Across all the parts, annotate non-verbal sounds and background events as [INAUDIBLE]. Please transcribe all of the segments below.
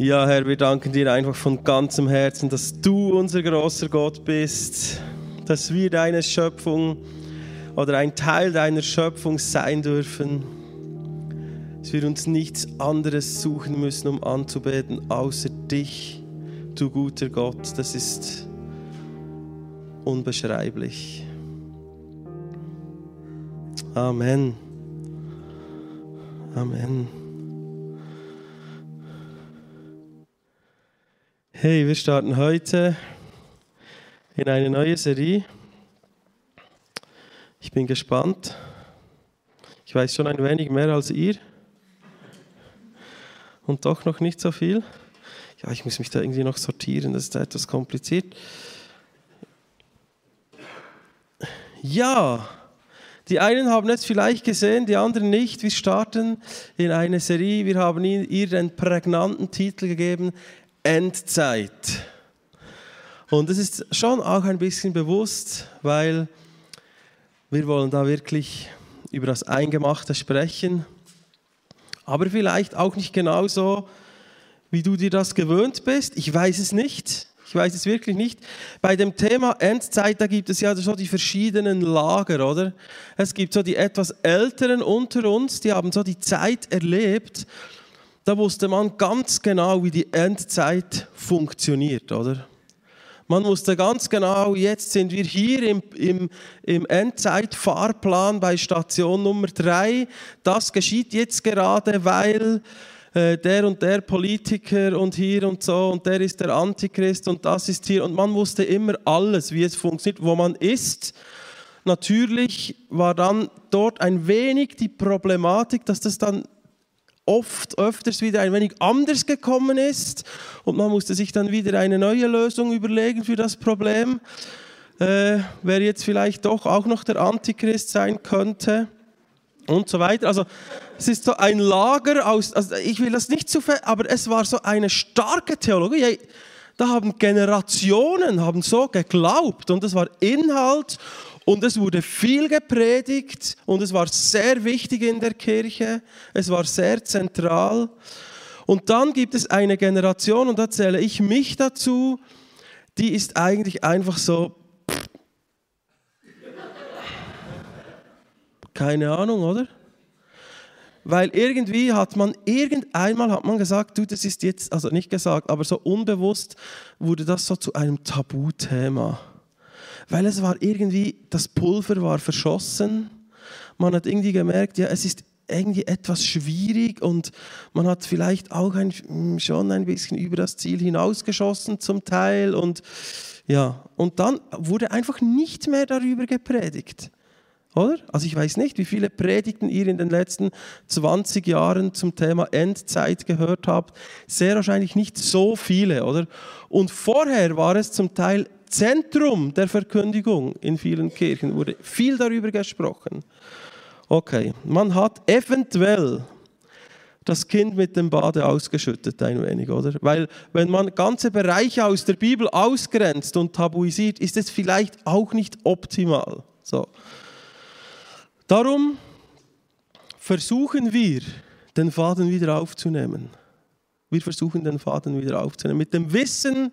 Ja, Herr, wir danken dir einfach von ganzem Herzen, dass du unser großer Gott bist, dass wir deine Schöpfung oder ein Teil deiner Schöpfung sein dürfen, dass wir uns nichts anderes suchen müssen, um anzubeten, außer dich, du guter Gott. Das ist unbeschreiblich. Amen. Amen. Hey, wir starten heute in eine neue Serie. Ich bin gespannt. Ich weiß schon ein wenig mehr als ihr. Und doch noch nicht so viel. Ja, ich muss mich da irgendwie noch sortieren, das ist etwas kompliziert. Ja, die einen haben es vielleicht gesehen, die anderen nicht. Wir starten in eine Serie. Wir haben ihr den prägnanten Titel gegeben: Endzeit. Und es ist schon auch ein bisschen bewusst, weil wir wollen da wirklich über das Eingemachte sprechen, aber vielleicht auch nicht genauso, wie du dir das gewöhnt bist. Ich weiß es nicht. Ich weiß es wirklich nicht. Bei dem Thema Endzeit, da gibt es ja so die verschiedenen Lager, oder? Es gibt so die etwas Älteren unter uns, die haben so die Zeit erlebt da wusste man ganz genau, wie die Endzeit funktioniert, oder? Man wusste ganz genau, jetzt sind wir hier im, im, im Endzeitfahrplan bei Station Nummer 3. Das geschieht jetzt gerade, weil äh, der und der Politiker und hier und so und der ist der Antichrist und das ist hier. Und man wusste immer alles, wie es funktioniert, wo man ist. Natürlich war dann dort ein wenig die Problematik, dass das dann oft öfters wieder ein wenig anders gekommen ist und man musste sich dann wieder eine neue Lösung überlegen für das Problem, äh, wer jetzt vielleicht doch auch noch der Antichrist sein könnte und so weiter. Also es ist so ein Lager aus, also ich will das nicht zu fest, aber es war so eine starke Theologie. Da haben Generationen haben so geglaubt und es war Inhalt und es wurde viel gepredigt und es war sehr wichtig in der Kirche. Es war sehr zentral. Und dann gibt es eine Generation, und da zähle ich mich dazu, die ist eigentlich einfach so, keine Ahnung, oder? Weil irgendwie hat man, irgendeinmal hat man gesagt, du, das ist jetzt, also nicht gesagt, aber so unbewusst wurde das so zu einem Tabuthema weil es war irgendwie, das Pulver war verschossen. Man hat irgendwie gemerkt, ja, es ist irgendwie etwas schwierig und man hat vielleicht auch ein, hm, schon ein bisschen über das Ziel hinausgeschossen zum Teil und ja, und dann wurde einfach nicht mehr darüber gepredigt. Oder? Also ich weiß nicht, wie viele Predigten ihr in den letzten 20 Jahren zum Thema Endzeit gehört habt. Sehr wahrscheinlich nicht so viele, oder? Und vorher war es zum Teil Zentrum der Verkündigung in vielen Kirchen, wurde viel darüber gesprochen. Okay, man hat eventuell das Kind mit dem Bade ausgeschüttet ein wenig, oder? Weil wenn man ganze Bereiche aus der Bibel ausgrenzt und tabuisiert, ist es vielleicht auch nicht optimal. So. Darum versuchen wir, den Faden wieder aufzunehmen. Wir versuchen, den Faden wieder aufzunehmen. Mit dem Wissen,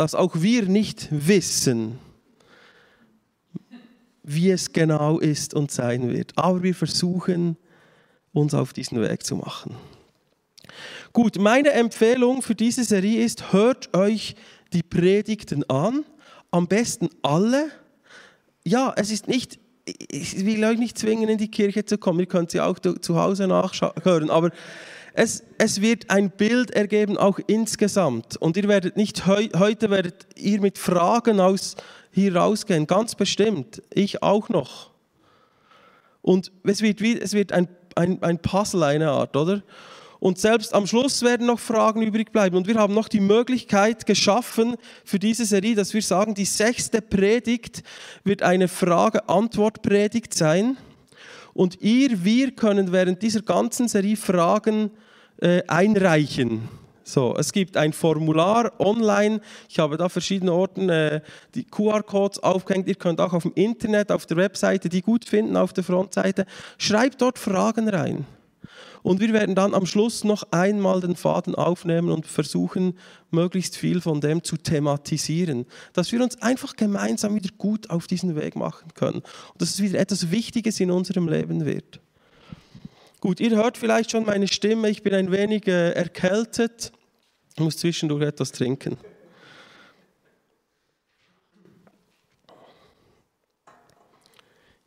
dass auch wir nicht wissen, wie es genau ist und sein wird. Aber wir versuchen, uns auf diesen Weg zu machen. Gut, meine Empfehlung für diese Serie ist, hört euch die Predigten an, am besten alle. Ja, es ist nicht, ich will euch nicht zwingen, in die Kirche zu kommen, ihr könnt sie auch zu Hause nachhören, aber es, es wird ein Bild ergeben, auch insgesamt. Und ihr werdet nicht heu, heute werdet ihr mit Fragen aus hier rausgehen, ganz bestimmt. Ich auch noch. Und es wird, wie, es wird ein, ein, ein Puzzle, eine Art, oder? Und selbst am Schluss werden noch Fragen übrig bleiben. Und wir haben noch die Möglichkeit geschaffen für diese Serie, dass wir sagen, die sechste Predigt wird eine Frage-Antwort-Predigt sein. Und ihr, wir können während dieser ganzen Serie Fragen äh, einreichen. So, es gibt ein Formular online. Ich habe da verschiedene Orten äh, die QR-Codes aufgehängt. Ihr könnt auch auf dem Internet, auf der Webseite die gut finden, auf der Frontseite. Schreibt dort Fragen rein. Und wir werden dann am Schluss noch einmal den Faden aufnehmen und versuchen, möglichst viel von dem zu thematisieren, dass wir uns einfach gemeinsam wieder gut auf diesen Weg machen können und dass es wieder etwas Wichtiges in unserem Leben wird. Gut, ihr hört vielleicht schon meine Stimme, ich bin ein wenig äh, erkältet, ich muss zwischendurch etwas trinken.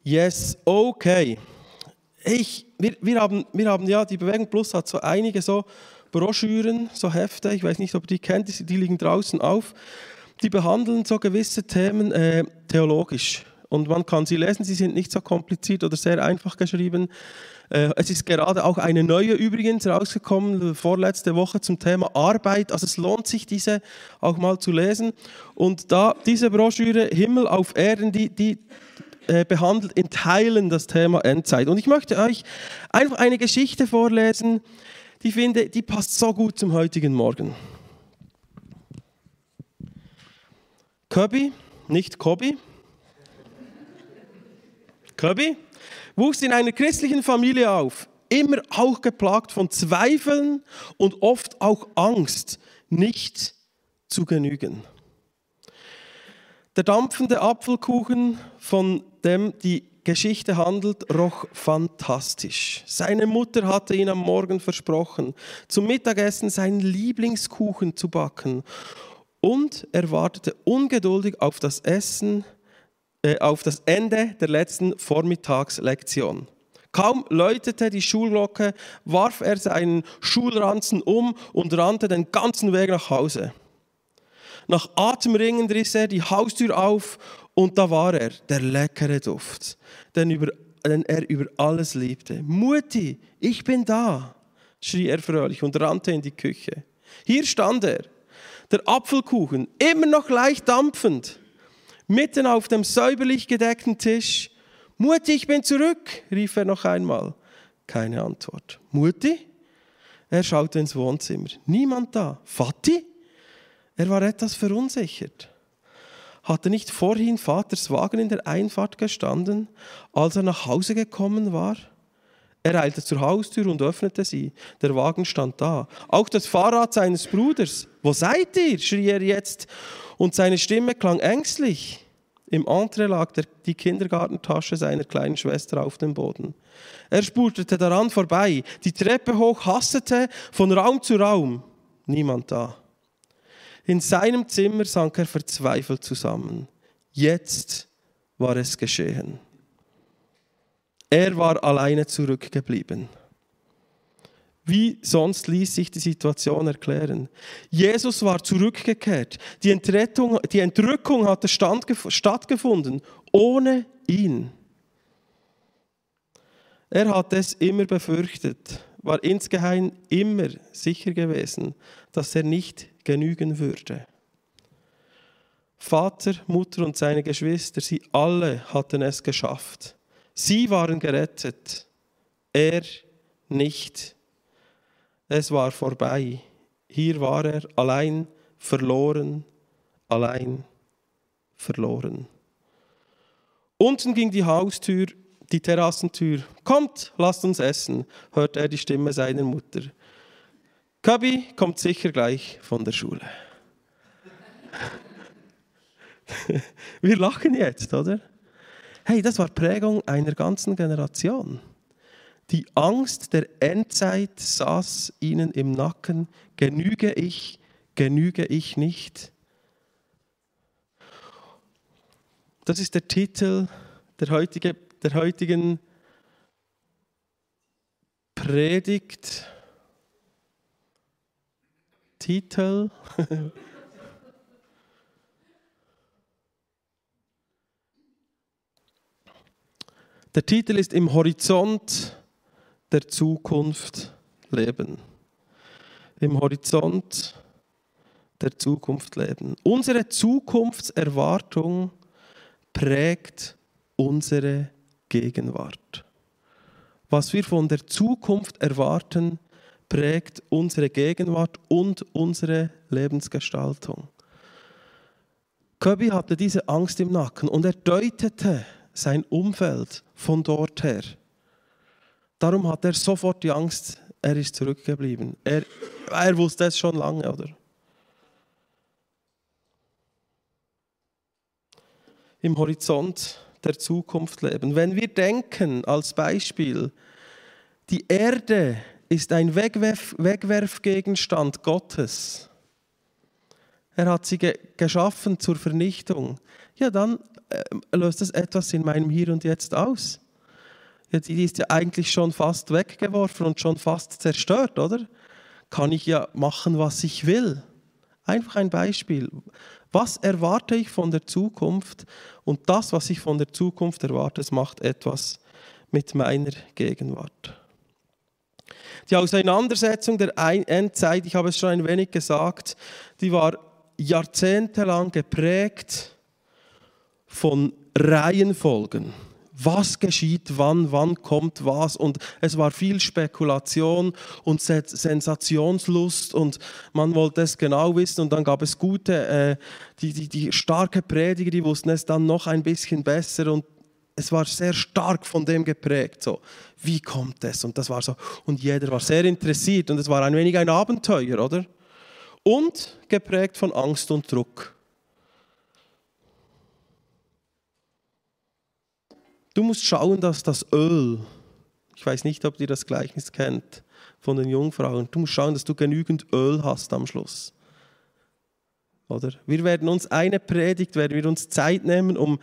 Yes, okay. Ich, wir, wir, haben, wir haben ja, die Bewegung Plus hat so einige so Broschüren, so Hefte, ich weiß nicht, ob ihr die kennt, die liegen draußen auf. Die behandeln so gewisse Themen äh, theologisch. Und man kann sie lesen, sie sind nicht so kompliziert oder sehr einfach geschrieben. Äh, es ist gerade auch eine neue übrigens rausgekommen, vorletzte Woche zum Thema Arbeit. Also es lohnt sich, diese auch mal zu lesen. Und da diese Broschüre Himmel auf Erden, die, die äh, behandelt in Teilen das Thema Endzeit. Und ich möchte euch einfach eine Geschichte vorlesen, die finde, die passt so gut zum heutigen Morgen. Kirby, nicht Kobi, Kirby wuchs in einer christlichen Familie auf, immer auch geplagt von Zweifeln und oft auch Angst, nicht zu genügen. Der dampfende Apfelkuchen, von dem die Geschichte handelt, roch fantastisch. Seine Mutter hatte ihn am Morgen versprochen, zum Mittagessen seinen Lieblingskuchen zu backen. Und er wartete ungeduldig auf das Essen, äh, auf das Ende der letzten Vormittagslektion. Kaum läutete die Schulglocke, warf er seinen Schulranzen um und rannte den ganzen Weg nach Hause. Nach Atemringen riss er die Haustür auf und da war er, der leckere Duft, den, über, den er über alles liebte. Mutti, ich bin da, schrie er fröhlich und rannte in die Küche. Hier stand er, der Apfelkuchen, immer noch leicht dampfend, mitten auf dem säuberlich gedeckten Tisch. Mutti, ich bin zurück, rief er noch einmal. Keine Antwort. Mutti? Er schaute ins Wohnzimmer. Niemand da. Vati? Er war etwas verunsichert. Hatte nicht vorhin Vaters Wagen in der Einfahrt gestanden, als er nach Hause gekommen war? Er eilte zur Haustür und öffnete sie. Der Wagen stand da. Auch das Fahrrad seines Bruders. Wo seid ihr? schrie er jetzt, und seine Stimme klang ängstlich. Im Entree lag der, die Kindergartentasche seiner kleinen Schwester auf dem Boden. Er spurtete daran vorbei, die Treppe hoch, hastete von Raum zu Raum. Niemand da. In seinem Zimmer sank er verzweifelt zusammen. Jetzt war es geschehen. Er war alleine zurückgeblieben. Wie sonst ließ sich die Situation erklären? Jesus war zurückgekehrt. Die, Entrettung, die Entrückung hatte stattgefunden ohne ihn. Er hat es immer befürchtet, war insgeheim immer sicher gewesen, dass er nicht genügen würde. Vater, Mutter und seine Geschwister, sie alle hatten es geschafft. Sie waren gerettet, er nicht. Es war vorbei. Hier war er allein verloren, allein verloren. Unten ging die Haustür, die Terrassentür. Kommt, lasst uns essen, hörte er die Stimme seiner Mutter. Kabi kommt sicher gleich von der Schule. [LAUGHS] Wir lachen jetzt, oder? Hey, das war Prägung einer ganzen Generation. Die Angst der Endzeit saß ihnen im Nacken. Genüge ich, genüge ich nicht? Das ist der Titel der, heutige, der heutigen Predigt. Titel. [LAUGHS] Der Titel ist Im Horizont der Zukunft leben. Im Horizont der Zukunft leben. Unsere Zukunftserwartung prägt unsere Gegenwart. Was wir von der Zukunft erwarten, prägt unsere Gegenwart und unsere Lebensgestaltung. Kirby hatte diese Angst im Nacken und er deutete sein Umfeld von dort her. Darum hat er sofort die Angst, er ist zurückgeblieben. Er, er wusste es schon lange, oder? Im Horizont der Zukunft leben. Wenn wir denken, als Beispiel, die Erde ist ein Wegwerf, Wegwerfgegenstand Gottes. Er hat sie ge geschaffen zur Vernichtung. Ja, dann äh, löst es etwas in meinem Hier und Jetzt aus. Ja, die ist ja eigentlich schon fast weggeworfen und schon fast zerstört, oder? Kann ich ja machen, was ich will. Einfach ein Beispiel. Was erwarte ich von der Zukunft? Und das, was ich von der Zukunft erwarte, macht etwas mit meiner Gegenwart. Die Auseinandersetzung der Endzeit, ich habe es schon ein wenig gesagt, die war jahrzehntelang geprägt von Reihenfolgen. Was geschieht wann, wann kommt was? Und es war viel Spekulation und Sensationslust und man wollte es genau wissen. Und dann gab es gute, äh, die, die, die starke Prediger, die wussten es dann noch ein bisschen besser. Und es war sehr stark von dem geprägt. So, wie kommt es? Und das war so. Und jeder war sehr interessiert und es war ein wenig ein Abenteuer, oder? Und geprägt von Angst und Druck. Du musst schauen, dass das Öl, ich weiß nicht, ob ihr das Gleichnis kennt von den Jungfrauen, du musst schauen, dass du genügend Öl hast am Schluss. Oder? Wir werden uns eine Predigt, werden wir uns Zeit nehmen, um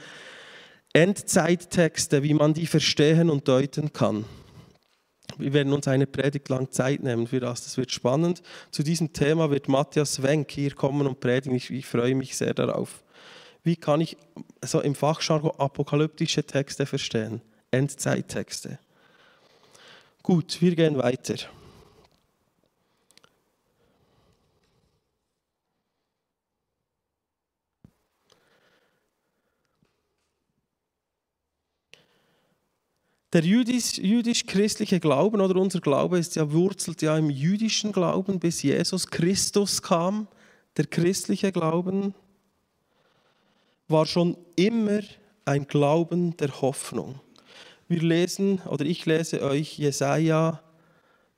Endzeittexte, wie man die verstehen und deuten kann. Wir werden uns eine Predigt lang Zeit nehmen für das. Das wird spannend. Zu diesem Thema wird Matthias Wenk hier kommen und predigen. Ich, ich freue mich sehr darauf. Wie kann ich so im Fachjargon apokalyptische Texte verstehen? Endzeittexte. Gut, wir gehen weiter. Der jüdisch-christliche Glauben oder unser Glaube ist ja wurzelt ja im jüdischen Glauben, bis Jesus Christus kam. Der christliche Glauben war schon immer ein Glauben der Hoffnung. Wir lesen oder ich lese euch Jesaja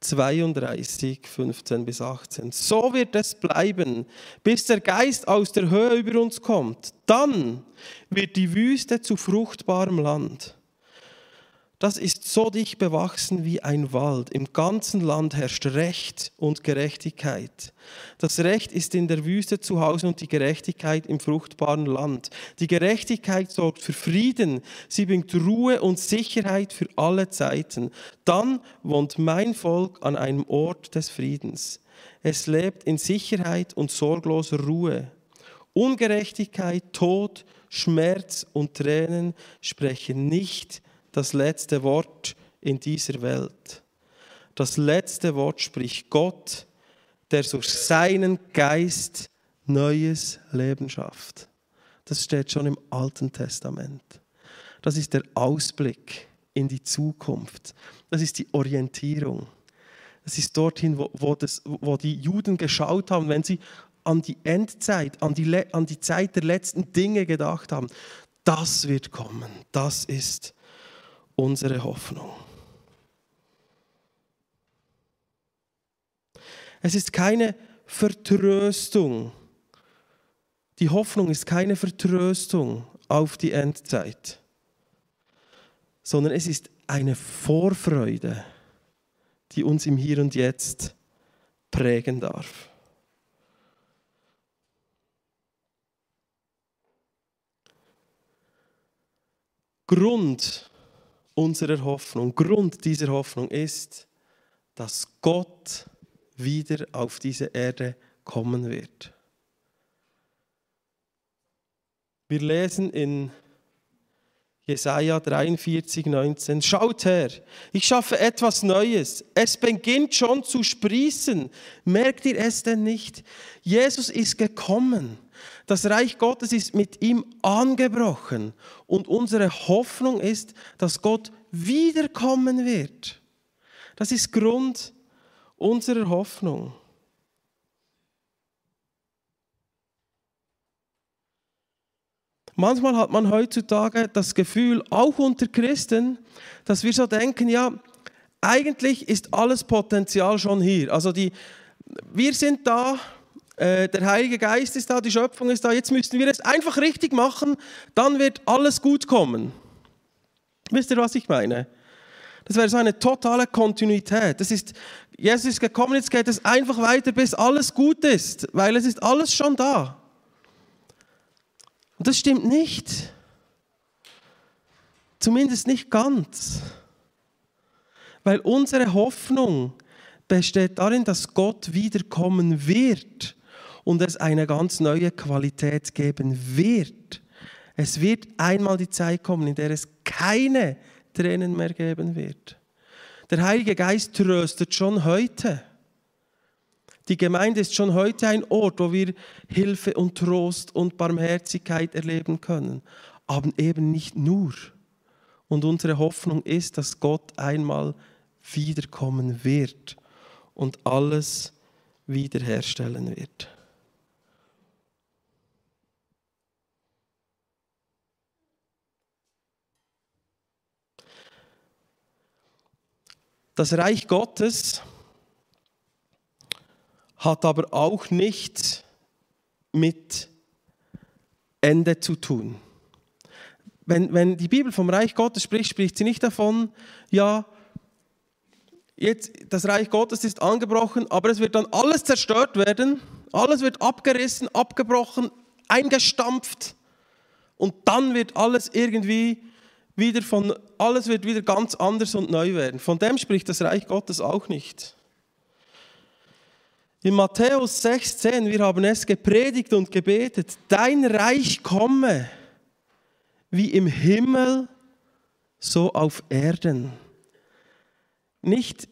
32, 15 bis 18. So wird es bleiben, bis der Geist aus der Höhe über uns kommt. Dann wird die Wüste zu fruchtbarem Land das ist so dicht bewachsen wie ein Wald. Im ganzen Land herrscht Recht und Gerechtigkeit. Das Recht ist in der Wüste zu Hause und die Gerechtigkeit im fruchtbaren Land. Die Gerechtigkeit sorgt für Frieden. Sie bringt Ruhe und Sicherheit für alle Zeiten. Dann wohnt mein Volk an einem Ort des Friedens. Es lebt in Sicherheit und sorgloser Ruhe. Ungerechtigkeit, Tod, Schmerz und Tränen sprechen nicht das letzte Wort in dieser Welt. Das letzte Wort spricht Gott, der durch seinen Geist neues Leben schafft. Das steht schon im Alten Testament. Das ist der Ausblick in die Zukunft. Das ist die Orientierung. Das ist dorthin, wo, wo, das, wo die Juden geschaut haben, wenn sie an die Endzeit, an die, an die Zeit der letzten Dinge gedacht haben. Das wird kommen. Das ist unsere Hoffnung. Es ist keine Vertröstung. Die Hoffnung ist keine Vertröstung auf die Endzeit, sondern es ist eine Vorfreude, die uns im Hier und Jetzt prägen darf. Grund unserer Hoffnung, Grund dieser Hoffnung ist, dass Gott wieder auf diese Erde kommen wird. Wir lesen in Jesaja 43, 19. Schaut her, ich schaffe etwas Neues. Es beginnt schon zu sprießen. Merkt ihr es denn nicht? Jesus ist gekommen. Das Reich Gottes ist mit ihm angebrochen. Und unsere Hoffnung ist, dass Gott wiederkommen wird. Das ist Grund unserer Hoffnung. Manchmal hat man heutzutage das Gefühl, auch unter Christen, dass wir so denken, ja, eigentlich ist alles Potenzial schon hier. Also die, wir sind da, äh, der Heilige Geist ist da, die Schöpfung ist da. Jetzt müssen wir es einfach richtig machen, dann wird alles gut kommen. Wisst ihr, was ich meine? Das wäre so eine totale Kontinuität. Das ist, Jesus ist gekommen, jetzt geht es einfach weiter, bis alles gut ist, weil es ist alles schon da. Und das stimmt nicht. Zumindest nicht ganz. Weil unsere Hoffnung besteht darin, dass Gott wiederkommen wird und es eine ganz neue Qualität geben wird. Es wird einmal die Zeit kommen, in der es keine Tränen mehr geben wird. Der Heilige Geist tröstet schon heute. Die Gemeinde ist schon heute ein Ort, wo wir Hilfe und Trost und Barmherzigkeit erleben können, aber eben nicht nur. Und unsere Hoffnung ist, dass Gott einmal wiederkommen wird und alles wiederherstellen wird. Das Reich Gottes hat aber auch nichts mit Ende zu tun. Wenn, wenn die Bibel vom Reich Gottes spricht, spricht sie nicht davon, ja, jetzt das Reich Gottes ist angebrochen, aber es wird dann alles zerstört werden, alles wird abgerissen, abgebrochen, eingestampft und dann wird alles irgendwie wieder von, alles wird wieder ganz anders und neu werden. Von dem spricht das Reich Gottes auch nicht. In Matthäus 16, wir haben es gepredigt und gebetet, dein Reich komme, wie im Himmel, so auf Erden. Nicht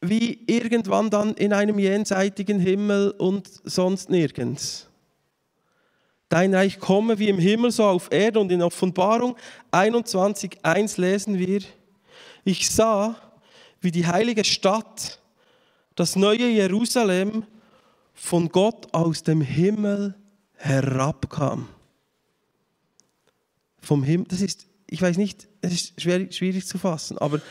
wie irgendwann dann in einem jenseitigen Himmel und sonst nirgends. Dein Reich komme wie im Himmel, so auf Erden. Und in Offenbarung 21.1 lesen wir, ich sah, wie die heilige Stadt, das neue Jerusalem von Gott aus dem Himmel herabkam. Vom Himmel, das ist, ich weiß nicht, es ist schwierig, schwierig zu fassen, aber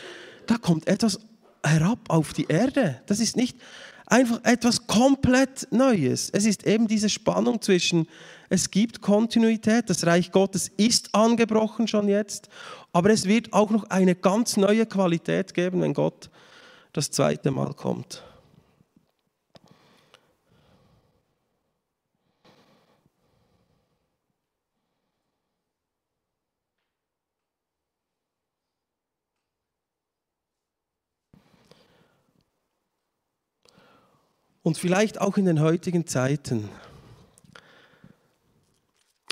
da kommt etwas herab auf die Erde. Das ist nicht einfach etwas komplett Neues. Es ist eben diese Spannung zwischen, es gibt Kontinuität, das Reich Gottes ist angebrochen schon jetzt, aber es wird auch noch eine ganz neue Qualität geben, wenn Gott das zweite Mal kommt. Und vielleicht auch in den heutigen Zeiten,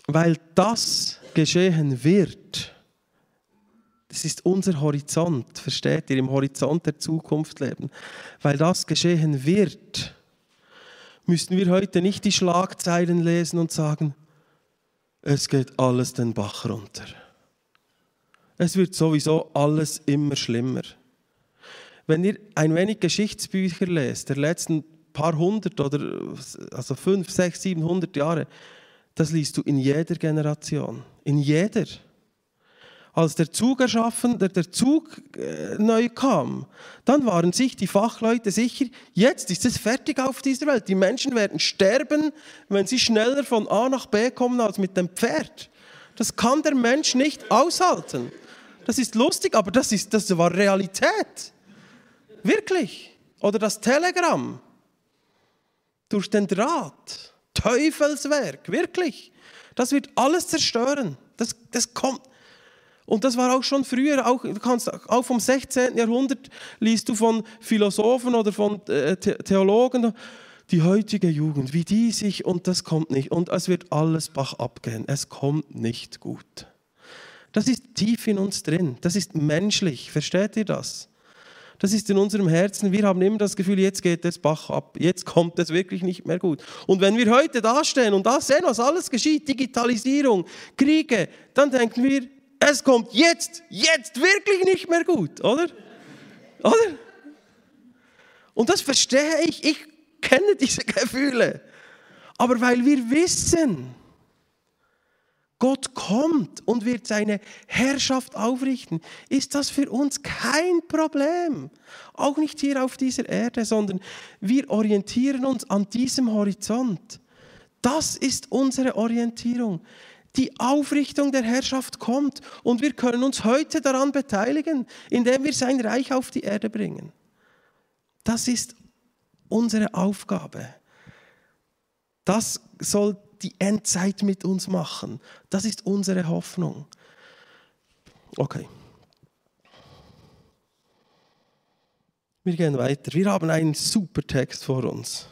weil das geschehen wird. Das ist unser Horizont, versteht ihr, im Horizont der Zukunft leben. Weil das geschehen wird, müssen wir heute nicht die Schlagzeilen lesen und sagen, es geht alles den Bach runter. Es wird sowieso alles immer schlimmer. Wenn ihr ein wenig Geschichtsbücher lest der letzten paar hundert oder also fünf, sechs, siebenhundert Jahre, das liest du in jeder Generation. In jeder. Als der Zug erschaffen, der, der Zug äh, neu kam, dann waren sich die Fachleute sicher, jetzt ist es fertig auf dieser Welt. Die Menschen werden sterben, wenn sie schneller von A nach B kommen als mit dem Pferd. Das kann der Mensch nicht aushalten. Das ist lustig, aber das, ist, das war Realität. Wirklich. Oder das Telegramm durch den Draht. Teufelswerk, wirklich. Das wird alles zerstören. Das, das kommt. Und das war auch schon früher, auch, kannst, auch vom 16. Jahrhundert liest du von Philosophen oder von äh, Theologen, die heutige Jugend, wie die sich, und das kommt nicht. Und es wird alles Bach abgehen. Es kommt nicht gut. Das ist tief in uns drin. Das ist menschlich. Versteht ihr das? Das ist in unserem Herzen. Wir haben immer das Gefühl, jetzt geht es Bach ab. Jetzt kommt es wirklich nicht mehr gut. Und wenn wir heute dastehen und da sehen, was alles geschieht, Digitalisierung, Kriege, dann denken wir, es kommt jetzt, jetzt wirklich nicht mehr gut, oder? Oder? Und das verstehe ich. Ich kenne diese Gefühle. Aber weil wir wissen, Gott kommt und wird seine Herrschaft aufrichten, ist das für uns kein Problem. Auch nicht hier auf dieser Erde, sondern wir orientieren uns an diesem Horizont. Das ist unsere Orientierung. Die Aufrichtung der Herrschaft kommt und wir können uns heute daran beteiligen, indem wir sein Reich auf die Erde bringen. Das ist unsere Aufgabe. Das soll die Endzeit mit uns machen. Das ist unsere Hoffnung. Okay. Wir gehen weiter. Wir haben einen super Text vor uns.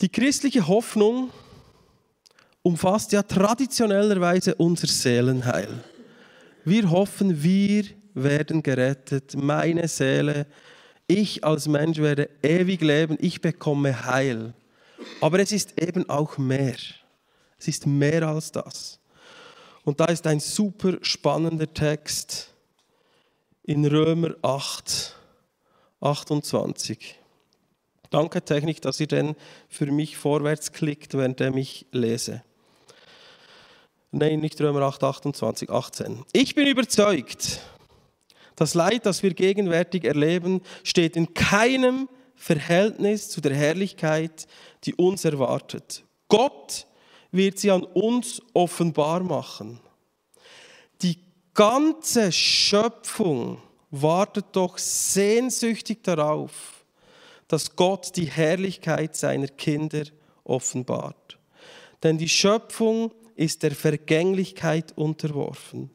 Die christliche Hoffnung umfasst ja traditionellerweise unser Seelenheil. Wir hoffen, wir werden gerettet, meine Seele, ich als Mensch werde ewig leben, ich bekomme Heil. Aber es ist eben auch mehr. Es ist mehr als das. Und da ist ein super spannender Text in Römer 8, 28. Danke Technik, dass ihr den für mich vorwärts klickt, während ich lese. Nein, nicht Römer 8, 28, 18. Ich bin überzeugt, das Leid, das wir gegenwärtig erleben, steht in keinem Verhältnis zu der Herrlichkeit, die uns erwartet. Gott wird sie an uns offenbar machen. Die ganze Schöpfung wartet doch sehnsüchtig darauf, dass Gott die Herrlichkeit seiner Kinder offenbart. Denn die Schöpfung ist der Vergänglichkeit unterworfen.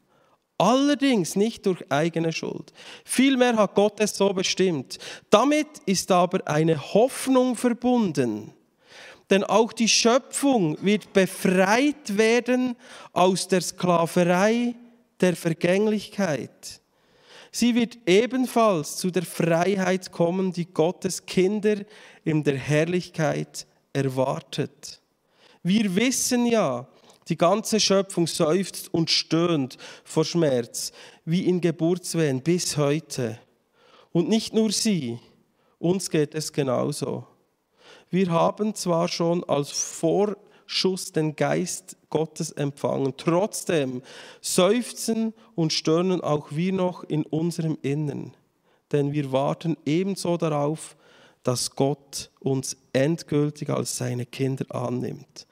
Allerdings nicht durch eigene Schuld. Vielmehr hat Gott es so bestimmt. Damit ist aber eine Hoffnung verbunden. Denn auch die Schöpfung wird befreit werden aus der Sklaverei der Vergänglichkeit. Sie wird ebenfalls zu der Freiheit kommen, die Gottes Kinder in der Herrlichkeit erwartet. Wir wissen ja, die ganze Schöpfung seufzt und stöhnt vor Schmerz, wie in Geburtswehen bis heute. Und nicht nur sie, uns geht es genauso. Wir haben zwar schon als Vorschuss den Geist Gottes empfangen, trotzdem seufzen und stöhnen auch wir noch in unserem Innern, denn wir warten ebenso darauf, dass Gott uns endgültig als seine Kinder annimmt.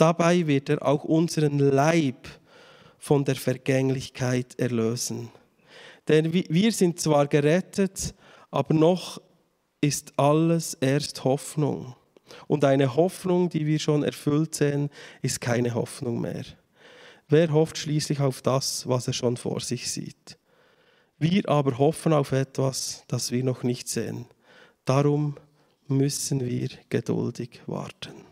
Dabei wird er auch unseren Leib von der Vergänglichkeit erlösen. Denn wir sind zwar gerettet, aber noch ist alles erst Hoffnung. Und eine Hoffnung, die wir schon erfüllt sehen, ist keine Hoffnung mehr. Wer hofft schließlich auf das, was er schon vor sich sieht? Wir aber hoffen auf etwas, das wir noch nicht sehen. Darum müssen wir geduldig warten.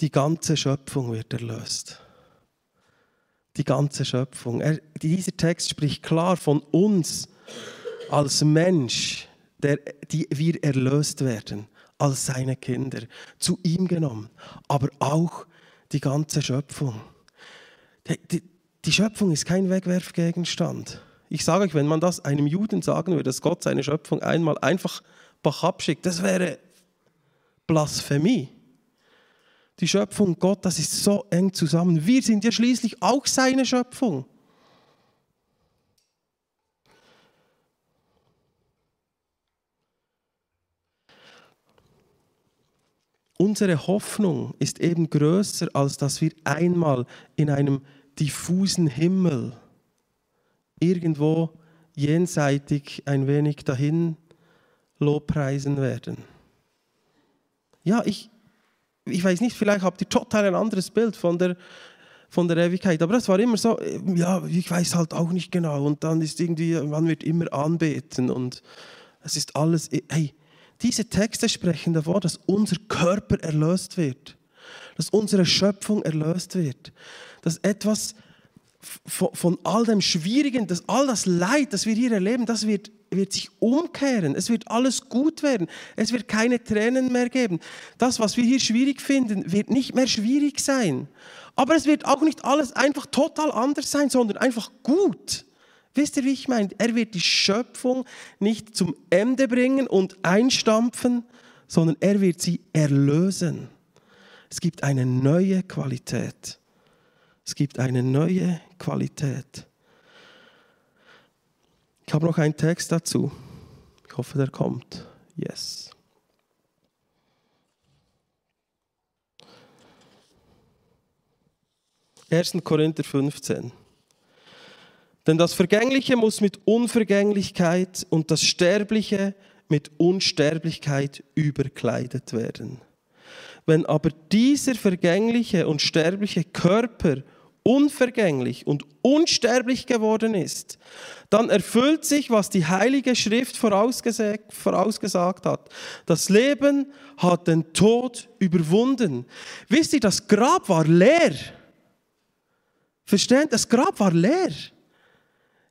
Die ganze Schöpfung wird erlöst. Die ganze Schöpfung. Er, dieser Text spricht klar von uns als Mensch, der, die wir erlöst werden, als seine Kinder, zu ihm genommen, aber auch die ganze Schöpfung. Die, die, die Schöpfung ist kein Wegwerfgegenstand. Ich sage euch, wenn man das einem Juden sagen würde, dass Gott seine Schöpfung einmal einfach abschickt, das wäre Blasphemie. Die Schöpfung Gott, das ist so eng zusammen. Wir sind ja schließlich auch seine Schöpfung. Unsere Hoffnung ist eben größer, als dass wir einmal in einem diffusen Himmel irgendwo jenseitig ein wenig dahin lobpreisen werden. Ja, ich, ich weiß nicht, vielleicht habt ihr total ein anderes Bild von der, von der Ewigkeit. Aber das war immer so, äh, ja, ich weiß halt auch nicht genau. Und dann ist irgendwie, man wird immer anbeten und es ist alles, äh, hey, diese Texte sprechen davon, dass unser Körper erlöst wird, dass unsere Schöpfung erlöst wird, dass etwas von, von all dem Schwierigen, dass all das Leid, das wir hier erleben, das wird wird sich umkehren. Es wird alles gut werden. Es wird keine Tränen mehr geben. Das, was wir hier schwierig finden, wird nicht mehr schwierig sein. Aber es wird auch nicht alles einfach total anders sein, sondern einfach gut. Wisst ihr, wie ich meine? Er wird die Schöpfung nicht zum Ende bringen und einstampfen, sondern er wird sie erlösen. Es gibt eine neue Qualität. Es gibt eine neue Qualität. Ich habe noch einen Text dazu. Ich hoffe, der kommt. Yes. Ersten Korinther 15. Denn das Vergängliche muss mit Unvergänglichkeit und das Sterbliche mit Unsterblichkeit überkleidet werden. Wenn aber dieser vergängliche und sterbliche Körper unvergänglich und unsterblich geworden ist, dann erfüllt sich, was die Heilige Schrift vorausgesagt, vorausgesagt hat. Das Leben hat den Tod überwunden. Wisst ihr, das Grab war leer. Versteht? Das Grab war leer.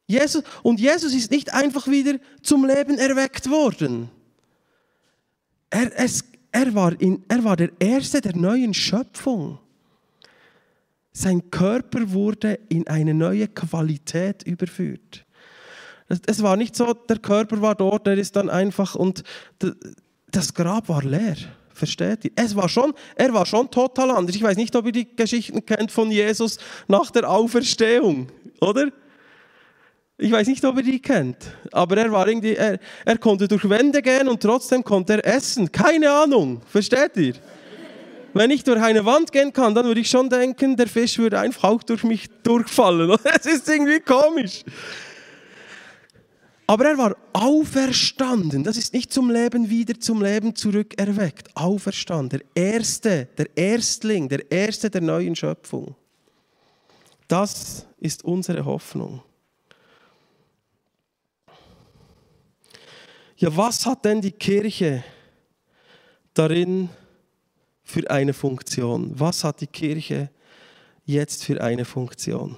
Jesus, und Jesus ist nicht einfach wieder zum Leben erweckt worden. Er, es, er, war in, er war der Erste der neuen Schöpfung. Sein Körper wurde in eine neue Qualität überführt. Es war nicht so, der Körper war dort, der ist dann einfach und das Grab war leer. Versteht ihr? Es war schon, er war schon total anders. Ich weiß nicht, ob ihr die Geschichten kennt von Jesus nach der Auferstehung, oder? Ich weiß nicht, ob ihr die kennt, aber er war irgendwie, er, er konnte durch Wände gehen und trotzdem konnte er essen. Keine Ahnung, versteht ihr? Wenn ich durch eine Wand gehen kann, dann würde ich schon denken, der Fisch würde einfach auch durch mich durchfallen. [LAUGHS] Es ist irgendwie komisch. Aber er war auferstanden. Das ist nicht zum Leben wieder zum Leben zurück erweckt. Auferstanden. Der Erste, der Erstling, der Erste der neuen Schöpfung. Das ist unsere Hoffnung. Ja, was hat denn die Kirche darin für eine Funktion? Was hat die Kirche jetzt für eine Funktion?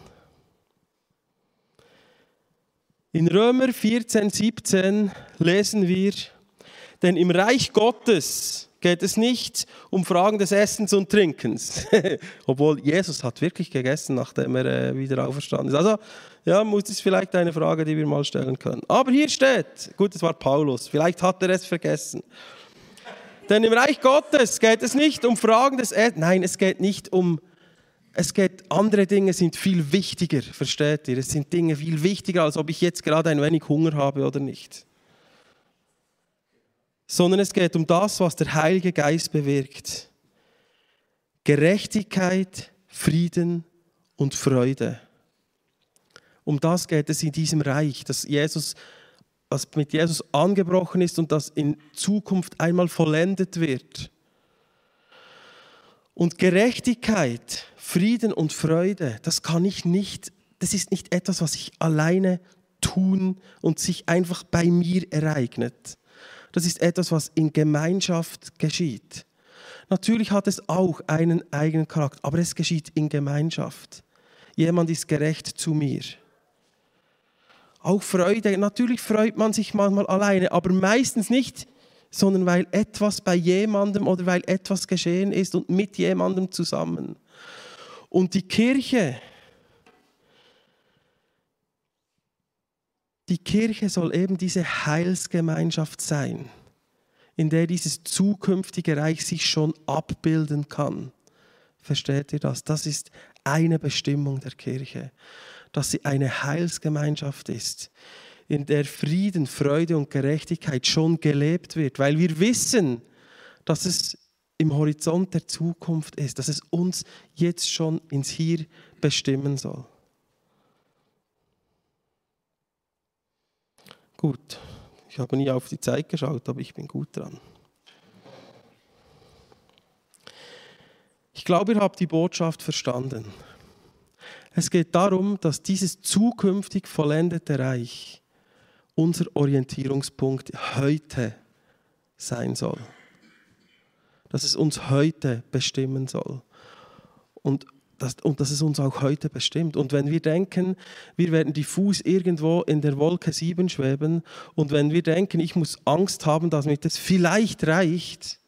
In Römer 14, 17 lesen wir, denn im Reich Gottes geht es nicht um Fragen des Essens und Trinkens. [LAUGHS] Obwohl Jesus hat wirklich gegessen, nachdem er äh, wieder auferstanden ist. Also, ja, muss es vielleicht eine Frage, die wir mal stellen können. Aber hier steht, gut, es war Paulus, vielleicht hat er es vergessen. Denn im Reich Gottes geht es nicht um Fragen des Essens, nein, es geht nicht um es geht, andere Dinge sind viel wichtiger, versteht ihr? Es sind Dinge viel wichtiger, als ob ich jetzt gerade ein wenig Hunger habe oder nicht sondern es geht um das, was der Heilige Geist bewirkt. Gerechtigkeit, Frieden und Freude. Um das geht es in diesem Reich, dass Jesus, was mit Jesus angebrochen ist und das in Zukunft einmal vollendet wird. Und Gerechtigkeit, Frieden und Freude, das kann ich nicht, das ist nicht etwas, was ich alleine tun und sich einfach bei mir ereignet das ist etwas, was in Gemeinschaft geschieht. Natürlich hat es auch einen eigenen Charakter, aber es geschieht in Gemeinschaft. Jemand ist gerecht zu mir. Auch Freude, natürlich freut man sich manchmal alleine, aber meistens nicht, sondern weil etwas bei jemandem oder weil etwas geschehen ist und mit jemandem zusammen. Und die Kirche, Die Kirche soll eben diese Heilsgemeinschaft sein, in der dieses zukünftige Reich sich schon abbilden kann. Versteht ihr das? Das ist eine Bestimmung der Kirche, dass sie eine Heilsgemeinschaft ist, in der Frieden, Freude und Gerechtigkeit schon gelebt wird, weil wir wissen, dass es im Horizont der Zukunft ist, dass es uns jetzt schon ins Hier bestimmen soll. Gut, ich habe nie auf die Zeit geschaut, aber ich bin gut dran. Ich glaube, ihr habt die Botschaft verstanden. Es geht darum, dass dieses zukünftig vollendete Reich unser Orientierungspunkt heute sein soll. Dass es uns heute bestimmen soll. Und das, und dass es uns auch heute bestimmt. Und wenn wir denken, wir werden diffus irgendwo in der Wolke 7 schweben und wenn wir denken, ich muss Angst haben, damit es vielleicht reicht,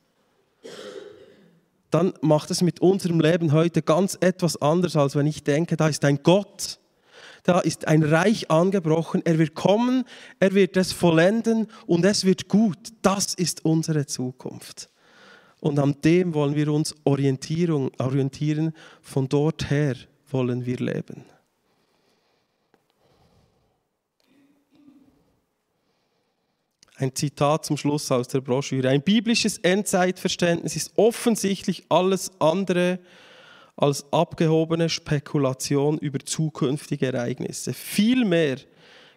dann macht es mit unserem Leben heute ganz etwas anders, als wenn ich denke, da ist ein Gott, da ist ein Reich angebrochen, er wird kommen, er wird es vollenden und es wird gut. Das ist unsere Zukunft. Und an dem wollen wir uns orientieren, von dort her wollen wir leben. Ein Zitat zum Schluss aus der Broschüre. Ein biblisches Endzeitverständnis ist offensichtlich alles andere als abgehobene Spekulation über zukünftige Ereignisse. Vielmehr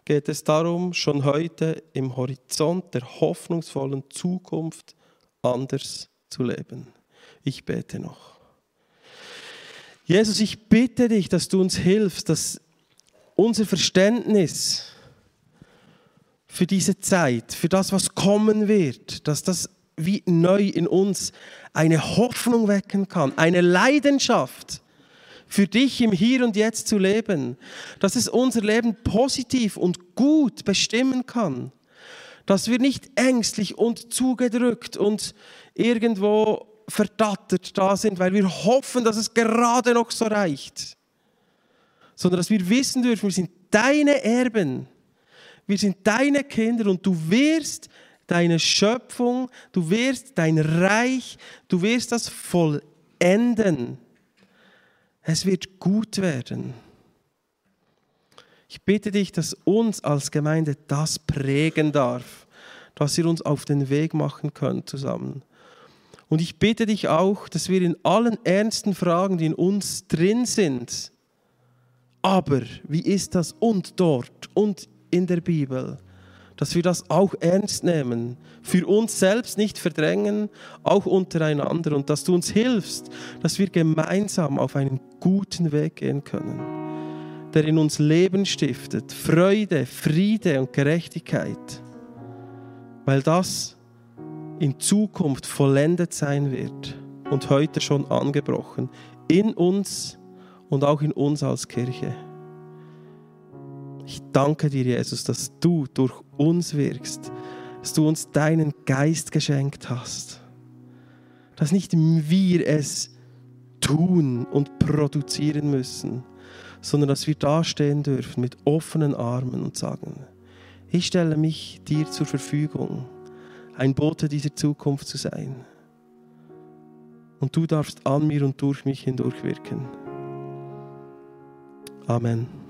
geht es darum, schon heute im Horizont der hoffnungsvollen Zukunft anders zu leben. Ich bete noch. Jesus, ich bitte dich, dass du uns hilfst, dass unser Verständnis für diese Zeit, für das, was kommen wird, dass das wie neu in uns eine Hoffnung wecken kann, eine Leidenschaft für dich im Hier und Jetzt zu leben, dass es unser Leben positiv und gut bestimmen kann, dass wir nicht ängstlich und zugedrückt und irgendwo verdattert da sind, weil wir hoffen, dass es gerade noch so reicht, sondern dass wir wissen dürfen, wir sind deine Erben wir sind deine Kinder und du wirst deine Schöpfung, du wirst dein Reich, du wirst das vollenden. Es wird gut werden. Ich bitte dich, dass uns als Gemeinde das prägen darf, dass wir uns auf den Weg machen können zusammen. Und ich bitte dich auch, dass wir in allen ernsten Fragen, die in uns drin sind, aber wie ist das und dort und in der Bibel, dass wir das auch ernst nehmen, für uns selbst nicht verdrängen, auch untereinander und dass du uns hilfst, dass wir gemeinsam auf einen guten Weg gehen können, der in uns Leben stiftet, Freude, Friede und Gerechtigkeit, weil das in Zukunft vollendet sein wird und heute schon angebrochen, in uns und auch in uns als Kirche. Ich danke dir, Jesus, dass du durch uns wirkst, dass du uns deinen Geist geschenkt hast, dass nicht wir es tun und produzieren müssen, sondern dass wir dastehen dürfen mit offenen Armen und sagen, ich stelle mich dir zur Verfügung, ein Bote dieser Zukunft zu sein. Und du darfst an mir und durch mich hindurch wirken. Amen.